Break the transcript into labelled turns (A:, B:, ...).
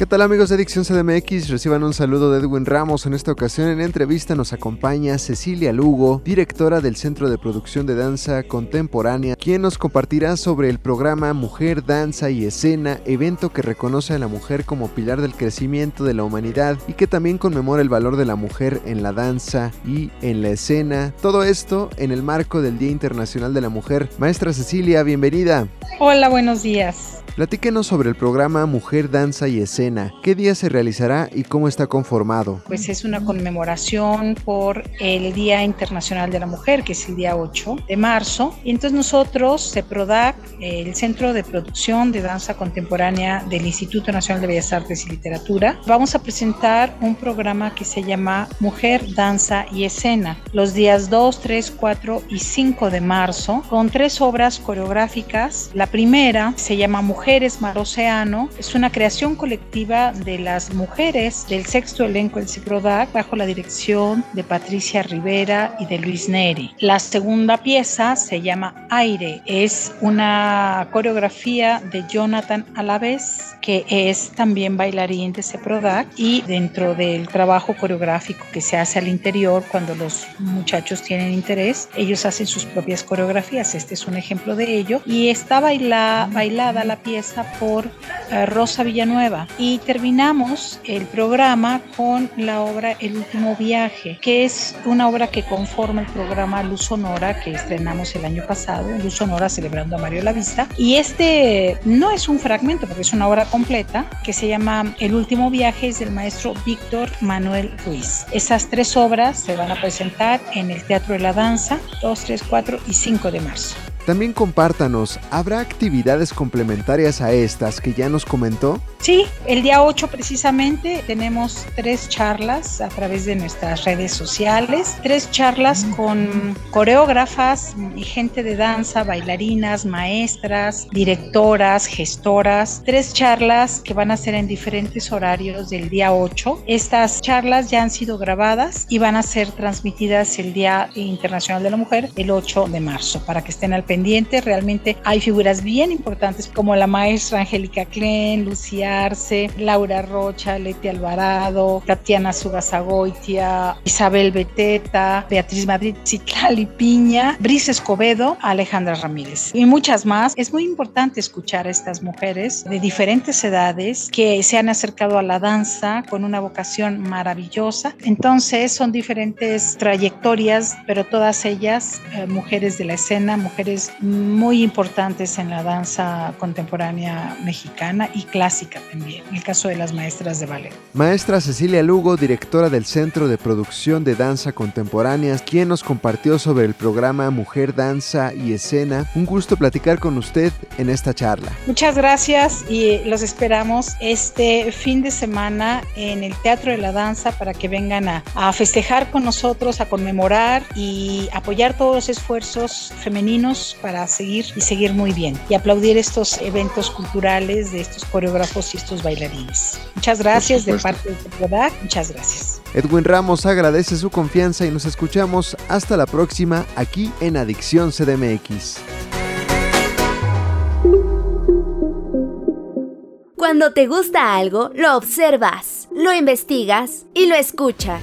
A: ¿Qué tal amigos de Adicción CDMX? Reciban un saludo de Edwin Ramos. En esta ocasión en entrevista nos acompaña Cecilia Lugo, directora del Centro de Producción de Danza Contemporánea, quien nos compartirá sobre el programa Mujer, Danza y Escena, evento que reconoce a la mujer como pilar del crecimiento de la humanidad y que también conmemora el valor de la mujer en la danza y en la escena. Todo esto en el marco del Día Internacional de la Mujer. Maestra Cecilia, bienvenida.
B: Hola, buenos días.
A: Platíquenos sobre el programa Mujer, Danza y Escena. ¿Qué día se realizará y cómo está conformado?
B: Pues es una conmemoración por el Día Internacional de la Mujer, que es el día 8 de marzo. Y entonces nosotros, CEPRODAC, el Centro de Producción de Danza Contemporánea del Instituto Nacional de Bellas Artes y Literatura, vamos a presentar un programa que se llama Mujer, Danza y Escena, los días 2, 3, 4 y 5 de marzo, con tres obras coreográficas. La primera se llama Mujer Mujeres Mar Océano es una creación colectiva de las mujeres del sexto elenco del CIPRODAC bajo la dirección de Patricia Rivera y de Luis Neri. La segunda pieza se llama Aire, es una coreografía de Jonathan Alaves, que es también bailarín de CIPRODAC y dentro del trabajo coreográfico que se hace al interior cuando los muchachos tienen interés, ellos hacen sus propias coreografías. Este es un ejemplo de ello y está baila, bailada la pieza por Rosa Villanueva y terminamos el programa con la obra El último viaje, que es una obra que conforma el programa Luz Sonora que estrenamos el año pasado, Luz Sonora celebrando a Mario La Vista. Y este no es un fragmento porque es una obra completa que se llama El último viaje, es del maestro Víctor Manuel Ruiz. Esas tres obras se van a presentar en el Teatro de la Danza 2, 3, 4 y 5 de marzo.
A: También compártanos, ¿habrá actividades complementarias a estas que ya nos comentó?
B: Sí, el día 8 precisamente tenemos tres charlas a través de nuestras redes sociales, tres charlas con coreógrafas y gente de danza, bailarinas, maestras, directoras, gestoras, tres charlas que van a ser en diferentes horarios del día 8. Estas charlas ya han sido grabadas y van a ser transmitidas el Día Internacional de la Mujer el 8 de marzo para que estén al pendiente. Realmente hay figuras bien importantes como la maestra Angélica Klein, Lucía Arce, Laura Rocha, Leti Alvarado, Tatiana Sugasagoitia, Isabel Beteta, Beatriz Madrid, Citlali Piña, Brice Escobedo, Alejandra Ramírez y muchas más. Es muy importante escuchar a estas mujeres de diferentes edades que se han acercado a la danza con una vocación maravillosa. Entonces son diferentes trayectorias, pero todas ellas eh, mujeres de la escena, mujeres muy importantes en la danza contemporánea mexicana y clásica también, el caso de las maestras de ballet.
A: Maestra Cecilia Lugo, directora del Centro de Producción de Danza Contemporánea, quien nos compartió sobre el programa Mujer, Danza y Escena. Un gusto platicar con usted en esta charla.
B: Muchas gracias y los esperamos este fin de semana en el Teatro de la Danza para que vengan a, a festejar con nosotros, a conmemorar y apoyar todos los esfuerzos femeninos para seguir y seguir muy bien y aplaudir estos eventos culturales de estos coreógrafos y estos bailarines. Muchas gracias de parte de Teprodac, muchas gracias.
A: Edwin Ramos agradece su confianza y nos escuchamos hasta la próxima aquí en Adicción CDMX.
C: Cuando te gusta algo, lo observas, lo investigas y lo escuchas.